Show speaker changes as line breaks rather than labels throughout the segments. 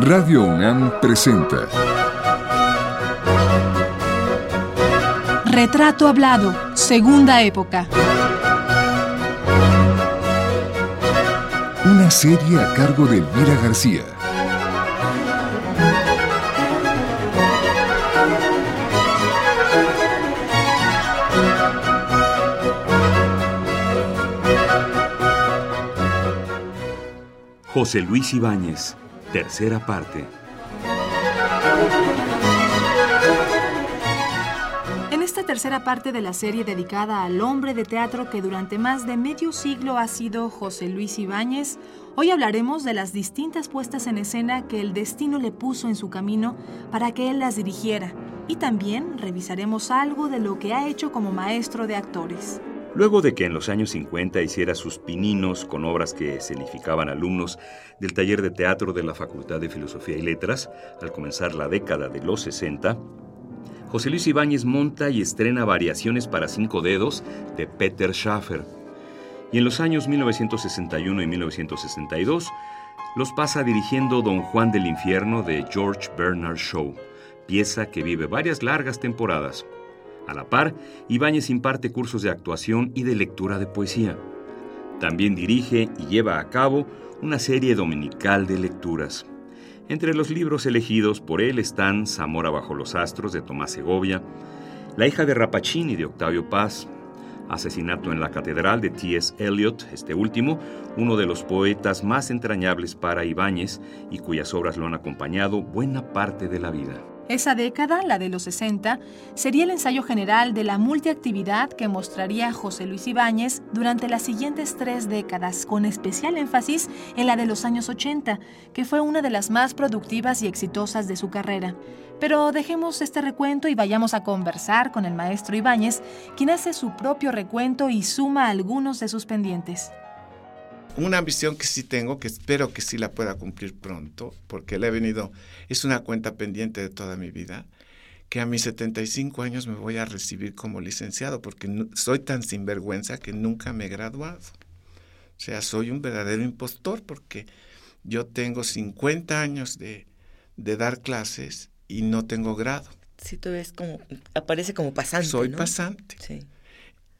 Radio UNAM presenta
Retrato Hablado, Segunda Época.
Una serie a cargo de Elvira García.
José Luis Ibáñez, tercera parte.
En esta tercera parte de la serie dedicada al hombre de teatro que durante más de medio siglo ha sido José Luis Ibáñez, hoy hablaremos de las distintas puestas en escena que el destino le puso en su camino para que él las dirigiera, y también revisaremos algo de lo que ha hecho como maestro de actores.
Luego de que en los años 50 hiciera sus pininos con obras que escenificaban alumnos del taller de teatro de la Facultad de Filosofía y Letras, al comenzar la década de los 60, José Luis Ibáñez monta y estrena Variaciones para cinco dedos de Peter Schaffer. Y en los años 1961 y 1962 los pasa dirigiendo Don Juan del Infierno de George Bernard Shaw, pieza que vive varias largas temporadas. A la par, Ibáñez imparte cursos de actuación y de lectura de poesía. También dirige y lleva a cabo una serie dominical de lecturas. Entre los libros elegidos por él están Zamora bajo los astros de Tomás Segovia, La hija de Rapacini de Octavio Paz, Asesinato en la Catedral de T.S. Eliot, este último, uno de los poetas más entrañables para Ibáñez y cuyas obras lo han acompañado buena parte de la vida.
Esa década, la de los 60, sería el ensayo general de la multiactividad que mostraría José Luis Ibáñez durante las siguientes tres décadas, con especial énfasis en la de los años 80, que fue una de las más productivas y exitosas de su carrera. Pero dejemos este recuento y vayamos a conversar con el maestro Ibáñez, quien hace su propio recuento y suma algunos de sus pendientes
una ambición que sí tengo, que espero que sí la pueda cumplir pronto, porque le he venido, es una cuenta pendiente de toda mi vida, que a mis 75 años me voy a recibir como licenciado, porque soy tan sinvergüenza que nunca me he graduado. O sea, soy un verdadero impostor, porque yo tengo 50 años de, de dar clases y no tengo grado.
Sí, tú ves como, aparece como pasante.
Soy pasante. Sí.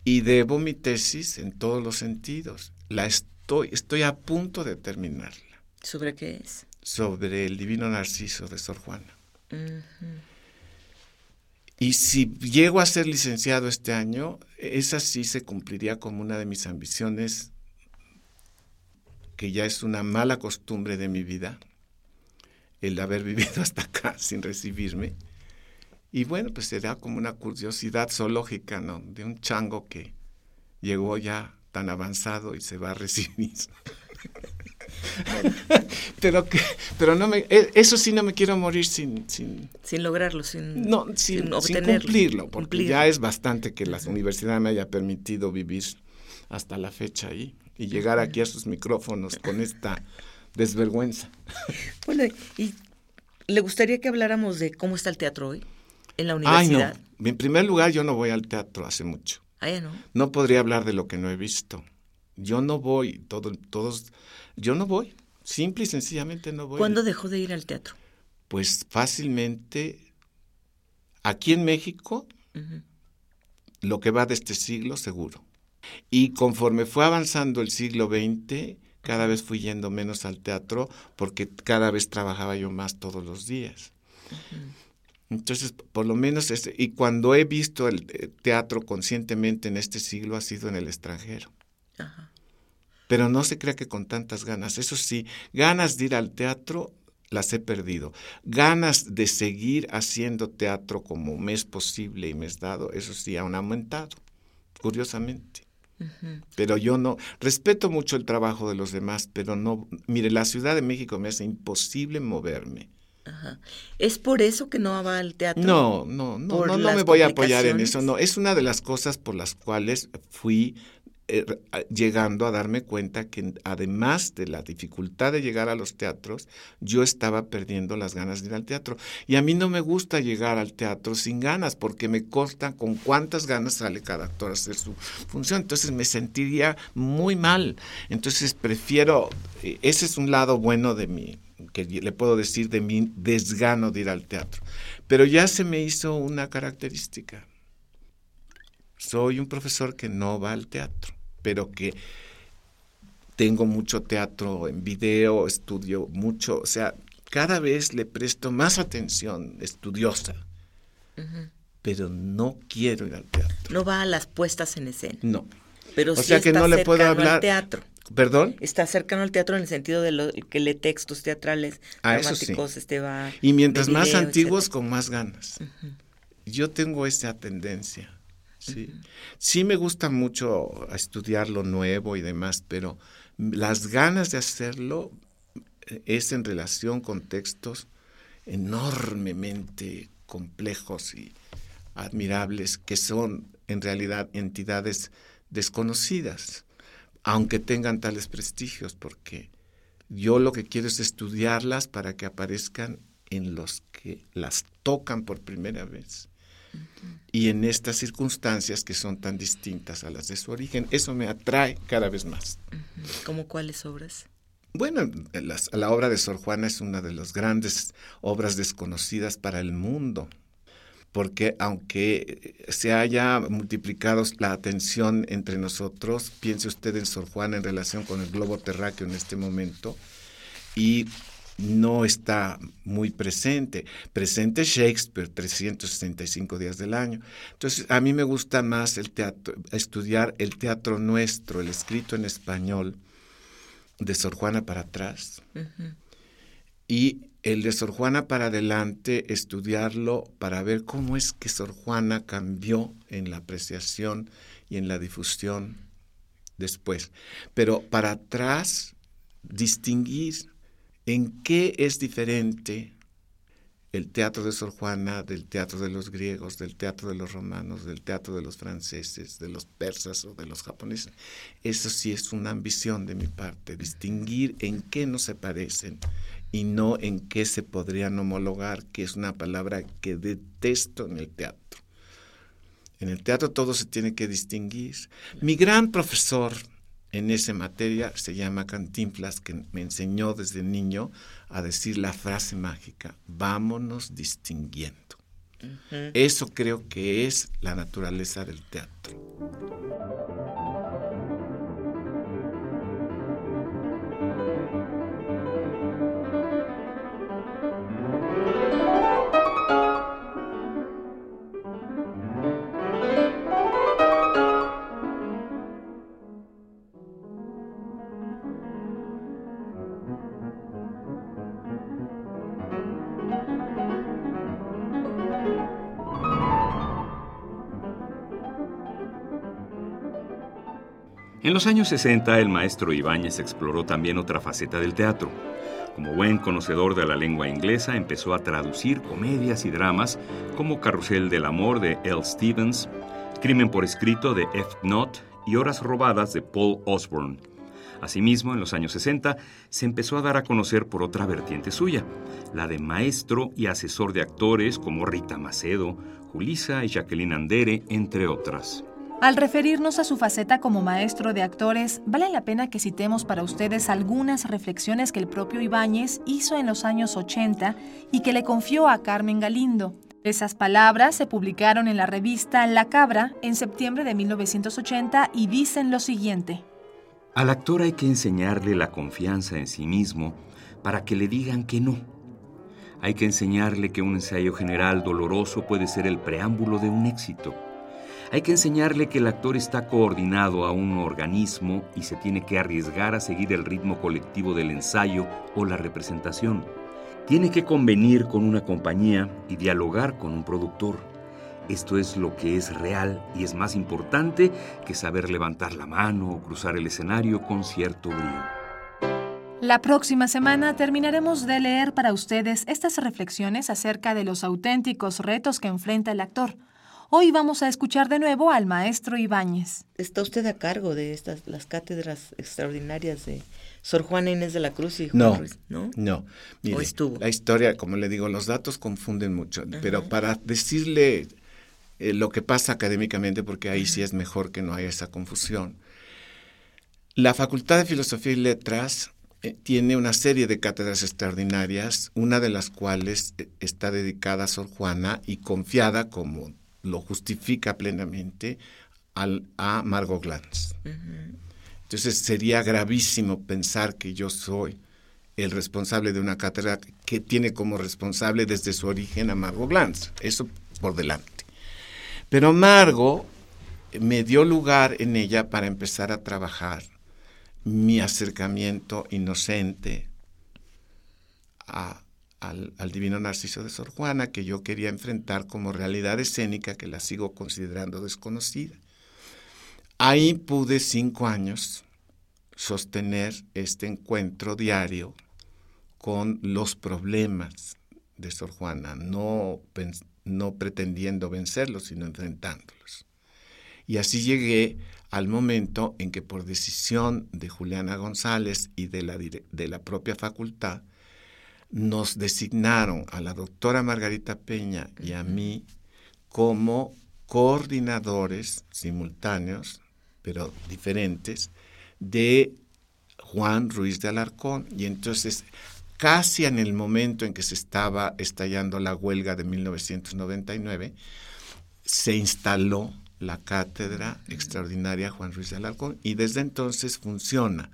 Y debo mi tesis en todos los sentidos. La estoy, a punto de terminarla.
¿Sobre qué es?
Sobre el divino Narciso de Sor Juana. Y si llego a ser licenciado este año, esa sí se cumpliría como una de mis ambiciones, que ya es una mala costumbre de mi vida, el haber vivido hasta acá sin recibirme. Y bueno, pues será como una curiosidad zoológica, ¿no? De un chango que llegó ya tan avanzado y se va a recibir. pero que, pero no me, e, eso sí no me quiero morir sin, sin,
sin lograrlo, sin,
no, sin, cumplirlo, porque ya es bastante que la universidad me haya permitido vivir hasta la fecha ahí y llegar aquí a sus micrófonos con esta desvergüenza.
Bueno, y le gustaría que habláramos de cómo está el teatro hoy en la universidad.
En primer lugar, yo no voy al teatro hace mucho.
Ah, no.
no podría hablar de lo que no he visto. Yo no voy, todo, todos, yo no voy, simple y sencillamente no voy.
¿Cuándo dejó de ir al teatro?
Pues fácilmente, aquí en México, lo que va de este siglo, seguro. Y conforme fue avanzando el siglo XX, cada vez fui yendo menos al teatro porque cada vez trabajaba yo más todos los días. Entonces, por lo menos, este, y cuando he visto el eh, teatro conscientemente en este siglo ha sido en el extranjero. Pero no se crea que con tantas ganas. Eso sí, ganas de ir al teatro las he perdido. Ganas de seguir haciendo teatro como me es posible y me es dado, eso sí, han aumentado, curiosamente. Pero yo no, respeto mucho el trabajo de los demás, pero no, mire, la Ciudad de México me hace imposible moverme.
¿Es por eso que no va al teatro?
No, no, no, no, no me voy a apoyar en eso. No, es una de las cosas por las cuales fui eh, llegando a darme cuenta que además de la dificultad de llegar a los teatros, yo estaba perdiendo las ganas de ir al teatro. Y a mí no me gusta llegar al teatro sin ganas, porque me consta con cuántas ganas sale cada actor a hacer su función. Entonces me sentiría muy mal. Entonces prefiero, eh, ese es un lado bueno de mi, que le puedo decir de mi desgano de ir al teatro. Pero ya se me hizo una característica. Soy un profesor que no va al teatro, pero que tengo mucho teatro en video, estudio mucho, o sea, cada vez le presto más atención estudiosa, pero no quiero ir al teatro.
No va a las puestas en escena.
No.
Pero
o
sí
sea que no le puedo
al
hablar.
teatro.
¿Perdón?
Está cercano al teatro en el sentido de lo, que lee textos teatrales,
Ah, eso sí.
dramáticos, este va
Y mientras más antiguos,
etcétera.
con más ganas. Yo tengo esa tendencia. Sí. sí me gusta mucho estudiar lo nuevo y demás, pero las ganas de hacerlo eh, es en relación con textos enormemente complejos y admirables que son en realidad entidades desconocidas, aunque tengan tales prestigios, porque yo lo que quiero es estudiarlas para que aparezcan en los que las tocan por primera vez. Y en estas circunstancias que son tan distintas a las de su origen, eso me atrae cada vez más.
¿Cómo cuáles obras?
Bueno, las- la obra de Sor Juana es una de las grandes obras desconocidas para el mundo, porque aunque se haya multiplicado la atención entre nosotros, piense usted en Sor Juana en relación con el globo terráqueo en este momento, y no está muy presente. Presente Shakespeare 365 días del año. Entonces, a mí me gusta más el teatro, estudiar el teatro nuestro, el escrito en español de Sor Juana para atrás. Y el de Sor Juana para adelante, estudiarlo para ver cómo es que Sor Juana cambió en la apreciación y en la difusión después. Pero para atrás, distinguir en qué es diferente el teatro de Sor Juana del teatro de los griegos, del teatro de los romanos, del teatro de los franceses, de los persas o de los japoneses. Eso sí es una ambición de mi parte, distinguir en qué no se parecen y no en qué se podrían homologar, que es una palabra que detesto en el teatro. En el teatro todo se tiene que distinguir. Mi gran profesor en esa materia se llama Cantinflas, que me enseñó desde niño a decir la frase mágica, vámonos distinguiendo. Eso creo que es la naturaleza del teatro.
En los años 60, el maestro Ibáñez exploró también otra faceta del teatro. Como buen conocedor de la lengua inglesa, empezó a traducir comedias y dramas como Carrusel del Amor de L. Stevens, Crimen por escrito de F. Knott y Horas robadas de Paul Osborne. Asimismo, en los años 60, se empezó a dar a conocer por otra vertiente suya, la de maestro y asesor de actores como Rita Macedo, Julisa y Jacqueline Andere, entre otras.
Al referirnos a su faceta como maestro de actores, vale la pena que citemos para ustedes algunas reflexiones que el propio Ibáñez hizo en los años 80 y que le confió a Carmen Galindo. Esas palabras se publicaron en la revista La Cabra en septiembre de 1980 y dicen lo siguiente.
Al actor hay que enseñarle la confianza en sí mismo para que le digan que no. Hay que enseñarle que un ensayo general doloroso puede ser el preámbulo de un éxito. Hay que enseñarle que el actor está coordinado a un organismo y se tiene que arriesgar a seguir el ritmo colectivo del ensayo o la representación. Tiene que convenir con una compañía y dialogar con un productor. Esto es lo que es real y es más importante que saber levantar la mano o cruzar el escenario con cierto brío.
La próxima semana terminaremos de leer para ustedes estas reflexiones acerca de los auténticos retos que enfrenta el actor. Hoy vamos a escuchar de nuevo al maestro Ibáñez.
Está usted a cargo de estas las cátedras extraordinarias de Sor Juana Inés de la Cruz y Juan
No,
Ruiz, ¿no?
no. Mire,
¿O estuvo?
La historia, como le digo, los datos confunden mucho, pero para decirle eh, lo que pasa académicamente, porque ahí sí es mejor que no haya esa confusión. La Facultad de Filosofía y Letras eh, tiene una serie de cátedras extraordinarias, una de las cuales eh, está dedicada a Sor Juana y confiada, como lo justifica plenamente, al, a Margot Glantz. Entonces sería gravísimo pensar que yo soy el responsable de una cátedra que tiene como responsable desde su origen a Margot Glantz. Eso por delante. Pero Margot me dio lugar en ella para empezar a trabajar mi acercamiento inocente al, al, divino Narciso de Sor Juana, que yo quería enfrentar como realidad escénica que la sigo considerando desconocida. Ahí pude cinco años sostener este encuentro diario con los problemas de Sor Juana, no, no pretendiendo vencerlos, sino enfrentándolos. Y así llegué al momento en que por decisión de Juliana González y de la, de la propia facultad, nos designaron a la doctora Margarita Peña y a mí como coordinadores simultáneos, pero diferentes, de Juan Ruiz de Alarcón. Y entonces, casi en el momento en que se estaba estallando la huelga de 1999, se instaló la cátedra extraordinaria Juan Ruiz de Alarcón y desde entonces funciona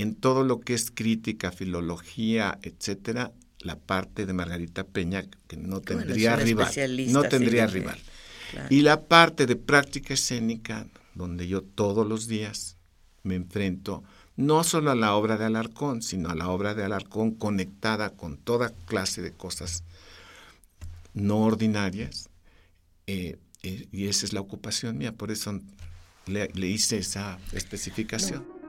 en todo lo que es crítica, filología, etcétera, la parte de Margarita Peña que no tendría rival, no tendría rival. Y la parte de práctica escénica donde yo todos los días me enfrento no solo a la obra de Alarcón, sino a la obra de Alarcón conectada con toda clase de cosas no ordinarias. Eh, y esa es la ocupación mía, por eso le, hice esa especificación.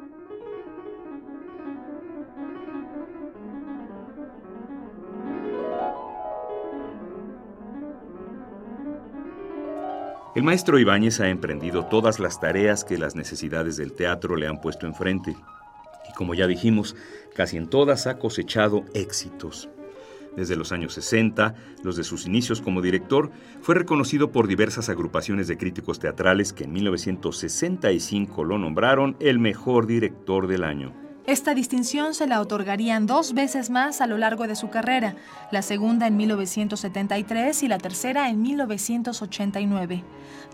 El maestro Ibáñez ha emprendido todas las tareas que las necesidades del teatro le han puesto enfrente. Y como ya dijimos, casi en todas ha cosechado éxitos. Desde los años 60, los de sus inicios como director, fue reconocido por diversas agrupaciones de críticos teatrales que en 1965 lo nombraron el mejor director del año.
Esta distinción se la otorgarían dos veces más a lo largo de su carrera, la segunda en 1973 y la tercera en 1989.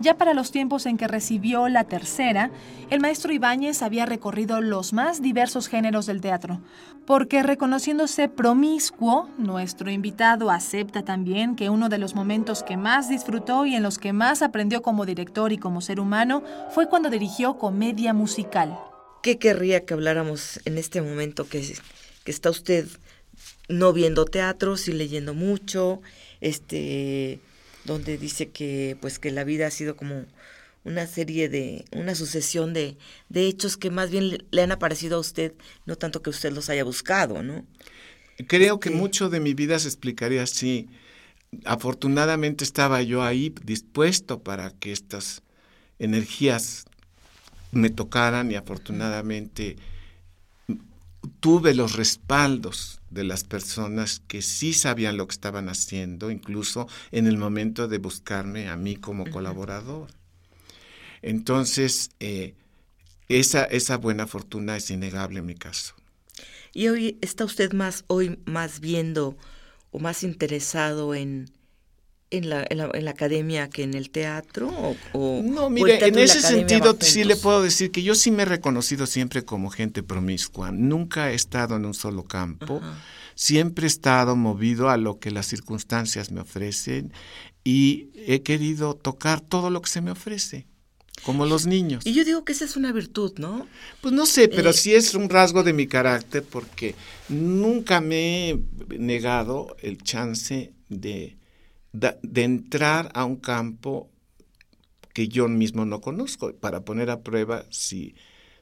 Ya para los tiempos en que recibió la tercera, el maestro Ibáñez había recorrido los más diversos géneros del teatro, porque reconociéndose promiscuo, nuestro invitado acepta también que uno de los momentos que más disfrutó y en los que más aprendió como director y como ser humano fue cuando dirigió comedia musical.
¿Qué querría que habláramos en este momento que, que está usted no viendo teatro, sí leyendo mucho, este, donde dice que pues que la vida ha sido como una serie de, una sucesión de, de hechos que más bien le, han aparecido a usted, no tanto que usted los haya buscado, ¿no?
Creo que este mucho de mi vida se explicaría así. Afortunadamente estaba yo ahí dispuesto para que estas energías me tocaran y afortunadamente tuve los respaldos de las personas que sí sabían lo que estaban haciendo, incluso en el momento de buscarme a mí como colaborador. Entonces, eh, esa, esa buena fortuna es innegable en mi caso.
¿Y hoy está usted más, hoy más viendo o más interesado en, en la, en, la, academia que en el teatro? O,
no, mire, en ese sentido sí le puedo decir que yo sí me he reconocido siempre como gente promiscua. Nunca he estado en un solo campo. Siempre he estado movido a lo que las circunstancias me ofrecen y he querido tocar todo lo que se me ofrece. Como los niños.
Y yo digo que esa es una virtud, ¿no?
Pues no sé, pero eh, sí es un rasgo de mi carácter porque nunca me he negado el chance de, de entrar a un campo que yo mismo no conozco, para poner a prueba si,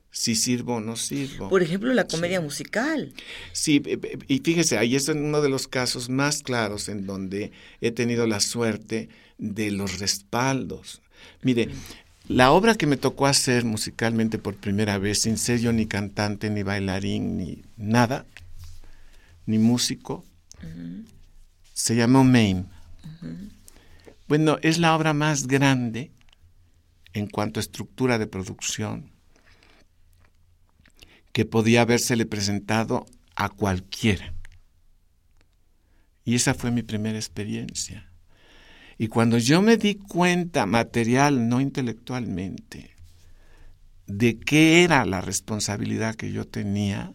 si sirvo o no sirvo.
Por ejemplo, la comedia musical.
Sí, y fíjese, ahí es uno de los casos más claros en donde he tenido la suerte de los respaldos. Mire, la obra que me tocó hacer musicalmente por primera vez, sin ser yo ni cantante, ni bailarín, ni nada, ni músico, se llamó Bueno, es la obra más grande en cuanto a estructura de producción que podía habérsele presentado a cualquiera. Y esa fue mi primera experiencia. Y cuando yo me di cuenta, material, no intelectualmente, de qué era la responsabilidad que yo tenía,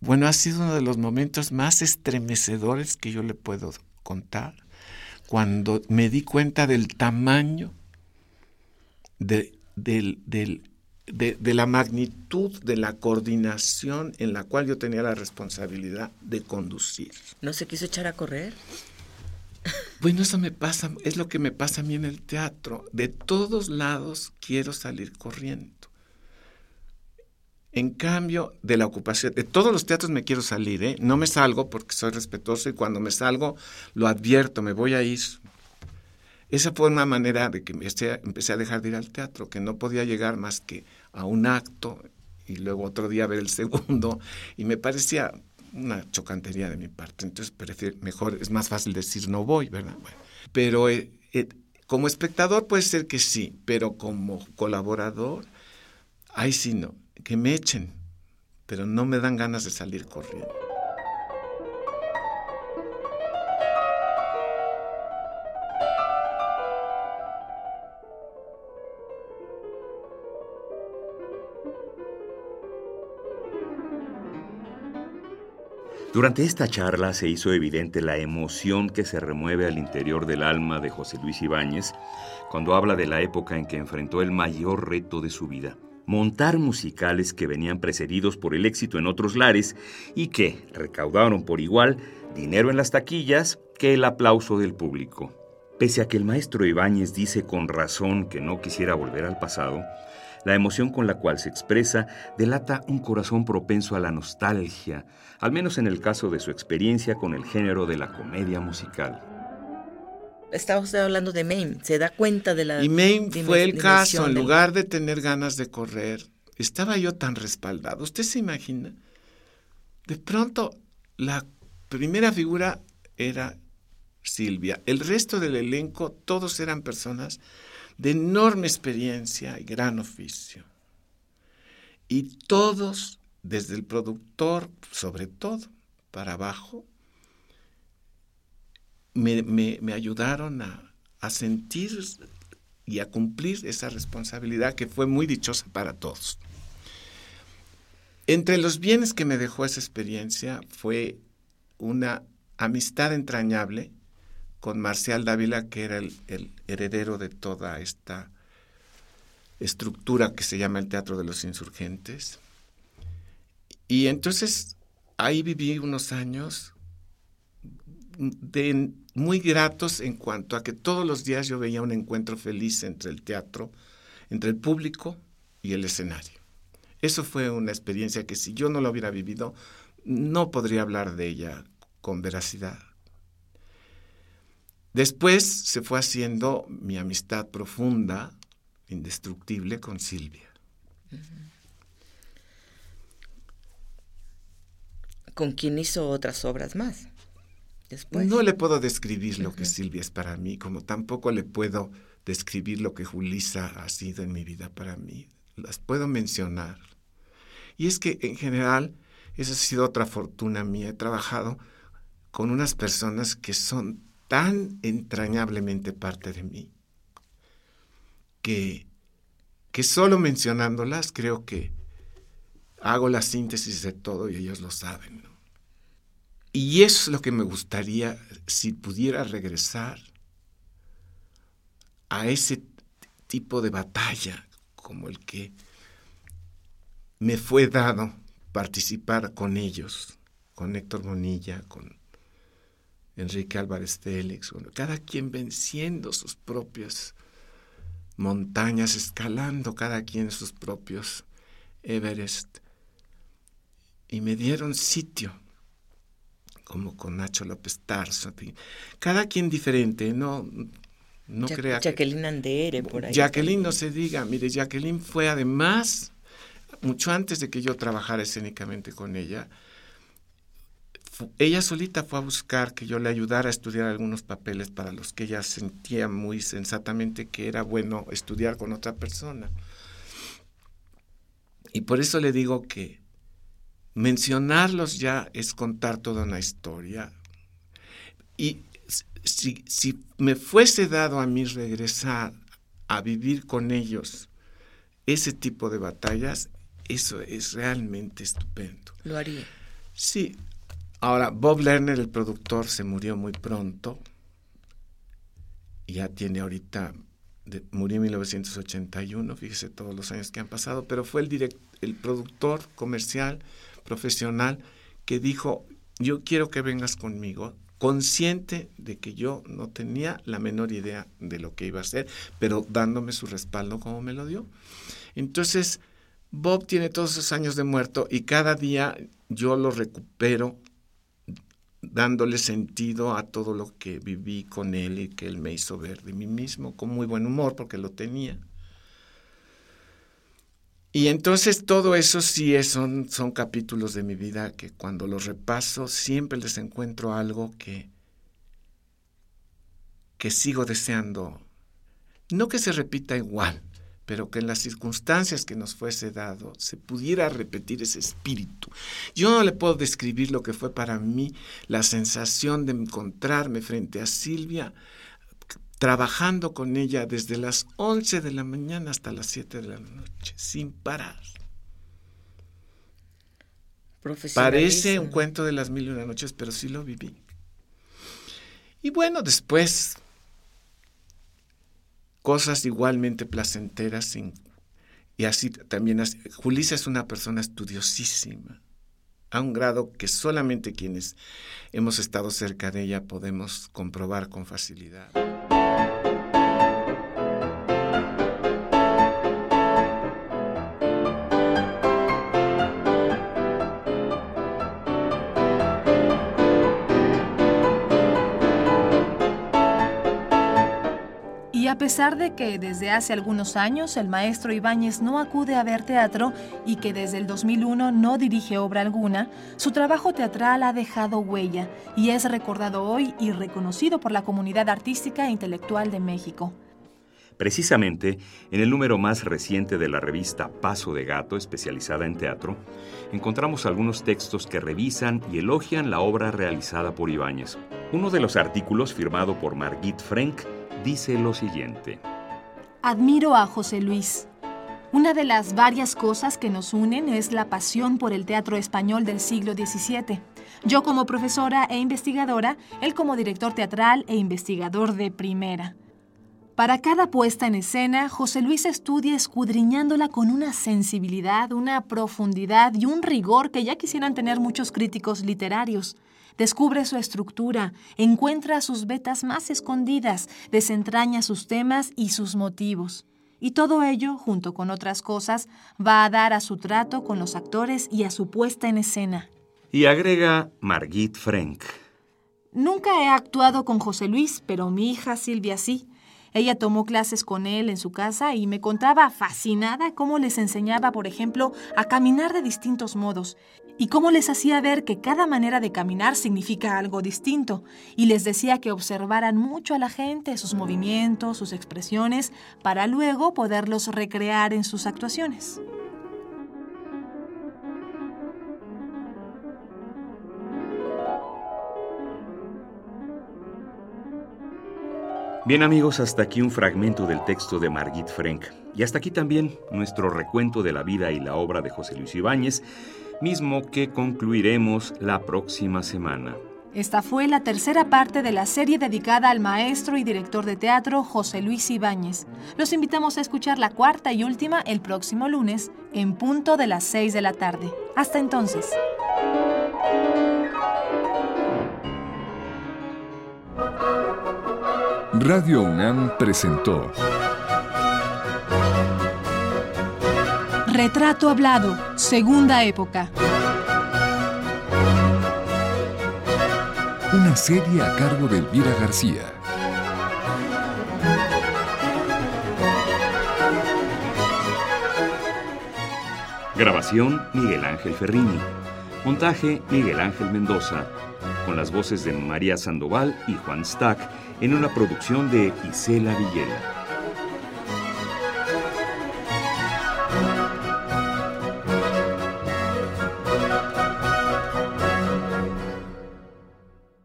bueno, ha sido uno de los momentos más estremecedores que yo le puedo contar, cuando me di cuenta del tamaño de, de, la magnitud de la coordinación en la cual yo tenía la responsabilidad de conducir.
¿No se quiso echar a correr?
Bueno, eso me pasa, es lo que me pasa a mí en el teatro. De todos lados quiero salir corriendo. En cambio, de la ocupación, de todos los teatros me quiero salir, ¿eh? No me salgo porque soy respetuoso y cuando me salgo lo advierto, me voy a ir. Esa fue una manera de que empecé, a dejar de ir al teatro, que no podía llegar más que a un acto y luego otro día ver el segundo y me parecía una chocantería de mi parte. Entonces, prefiero, mejor, es más fácil decir no voy, ¿verdad? pero eh, eh, como espectador puede ser que sí, pero como colaborador, ahí sí no, que me echen, pero no me dan ganas de salir corriendo.
Durante esta charla se hizo evidente la emoción que se remueve al interior del alma de José Luis Ibáñez cuando habla de la época en que enfrentó el mayor reto de su vida, montar musicales que venían precedidos por el éxito en otros lares y que recaudaron por igual dinero en las taquillas que el aplauso del público. Pese a que el maestro Ibáñez dice con razón que no quisiera volver al pasado, la emoción con la cual se expresa delata un corazón propenso a la nostalgia, al menos en el caso de su experiencia con el género de la comedia musical.
Estaba usted hablando de Maine, se da cuenta de la...
Y fue el caso, en lugar de tener ganas de correr, estaba yo tan respaldado. ¿Usted se imagina? De pronto, la primera figura era Silvia. El resto del elenco, todos eran personas de enorme experiencia y gran oficio. Y todos, desde el productor, sobre todo, para abajo, me, ayudaron a, a sentir y a cumplir esa responsabilidad que fue muy dichosa para todos. Entre los bienes que me dejó esa experiencia fue una amistad entrañable con Marcial Dávila, que era el, heredero de toda esta estructura que se llama el Teatro de los Insurgentes. Y entonces ahí viví unos años de, muy gratos en cuanto a que todos los días yo veía un encuentro feliz entre el teatro, entre el público y el escenario. Eso fue una experiencia que si yo no lo hubiera vivido, no podría hablar de ella con veracidad. Después se fue haciendo mi amistad profunda, indestructible con Silvia.
¿Con quien hizo otras obras más? Después.
No le puedo describir lo que Silvia es para mí, como tampoco le puedo describir lo que Julisa ha sido en mi vida para mí. Las puedo mencionar. Y es que en general, esa ha sido otra fortuna mía. He trabajado con unas personas que son tan entrañablemente parte de mí que, que solo mencionándolas creo que hago la síntesis de todo y ellos lo saben. Y eso es lo que me gustaría si pudiera regresar a ese tipo de batalla como el que me fue dado participar con ellos, con Héctor Monilla, con Enrique Álvarez Félix, cada quien venciendo sus propias montañas, escalando cada quien sus propios Everest. Y me dieron sitio, como con Nacho López Tarso. Cada quien diferente, no, no crea
Jacqueline Andere, por ahí.
Jacqueline no se diga, mire, Jacqueline fue además, mucho antes de que yo trabajara escénicamente con ella, ella solita fue a buscar que yo le ayudara a estudiar algunos papeles para los que ella sentía muy sensatamente que era bueno estudiar con otra persona. Y por eso le digo que mencionarlos ya es contar toda una historia. Y si, si me fuese dado a mí regresar a vivir con ellos ese tipo de batallas, eso es realmente estupendo.
Lo haría.
Sí. Ahora, Bob Lerner, el productor, se murió muy pronto. Ya tiene ahorita, murió en 1981, fíjese todos los años que han pasado, pero fue el, el productor comercial, profesional, que dijo, yo quiero que vengas conmigo, consciente de que yo no tenía la menor idea de lo que iba a hacer, pero dándome su respaldo como me lo dio. Entonces, Bob tiene todos esos años de muerto y cada día yo lo recupero dándole sentido a todo lo que viví con él y que él me hizo ver de mí mismo, con muy buen humor, porque lo tenía. Y entonces todo eso sí es, son, son capítulos de mi vida que cuando los repaso siempre les encuentro algo que, que sigo deseando. No que se repita igual, pero que en las circunstancias que nos fuese dado se pudiera repetir ese espíritu. Yo no le puedo describir lo que fue para mí la sensación de encontrarme frente a Silvia trabajando con ella desde las 11 de la mañana hasta las 7 de la noche, sin parar. Parece un cuento de las mil y una noches, pero sí lo viví. Y bueno, después cosas igualmente placenteras y así también. Julissa es una persona estudiosísima, a un grado que solamente quienes hemos estado cerca de ella podemos comprobar con facilidad.
A pesar de que desde hace algunos años el maestro Ibáñez no acude a ver teatro y que desde el 2001 no dirige obra alguna, su trabajo teatral ha dejado huella y es recordado hoy y reconocido por la comunidad artística e intelectual de México.
Precisamente, en el número más reciente de la revista Paso de Gato, especializada en teatro, encontramos algunos textos que revisan y elogian la obra realizada por Ibáñez. Uno de los artículos, firmado por Margit Frank, dice lo siguiente.
Admiro a José Luis. Una de las varias cosas que nos unen es la pasión por el teatro español del siglo XVII. Yo como profesora e investigadora, él como director teatral e investigador de primera. Para cada puesta en escena, José Luis estudia escudriñándola con una sensibilidad, una profundidad y un rigor que ya quisieran tener muchos críticos literarios. Descubre su estructura, encuentra sus vetas más escondidas, desentraña sus temas y sus motivos. Y todo ello, junto con otras cosas, va a dar a su trato con los actores y a su puesta en escena.
Y agrega Margit Frank.
Nunca he actuado con José Luis, pero mi hija Silvia sí. Ella tomó clases con él en su casa y me contaba fascinada cómo les enseñaba, por ejemplo, a caminar de distintos modos y cómo les hacía ver que cada manera de caminar significa algo distinto y les decía que observaran mucho a la gente, sus movimientos, sus expresiones, para luego poderlos recrear en sus actuaciones.
Bien amigos, hasta aquí un fragmento del texto de Margit Frank. Y hasta aquí también nuestro recuento de la vida y la obra de José Luis Ibáñez, mismo que concluiremos la próxima semana.
Esta fue la tercera parte de la serie dedicada al maestro y director de teatro José Luis Ibáñez. Los invitamos a escuchar la cuarta y última el próximo lunes, en punto de las 6 de la tarde. Hasta entonces.
Radio UNAM presentó
Retrato Hablado, Segunda Época.
Una serie a cargo de Elvira García.
Grabación Miguel Ángel Ferrini. Montaje Miguel Ángel Mendoza. Con las voces de María Sandoval y Juan Stack en una producción de Isela Villela.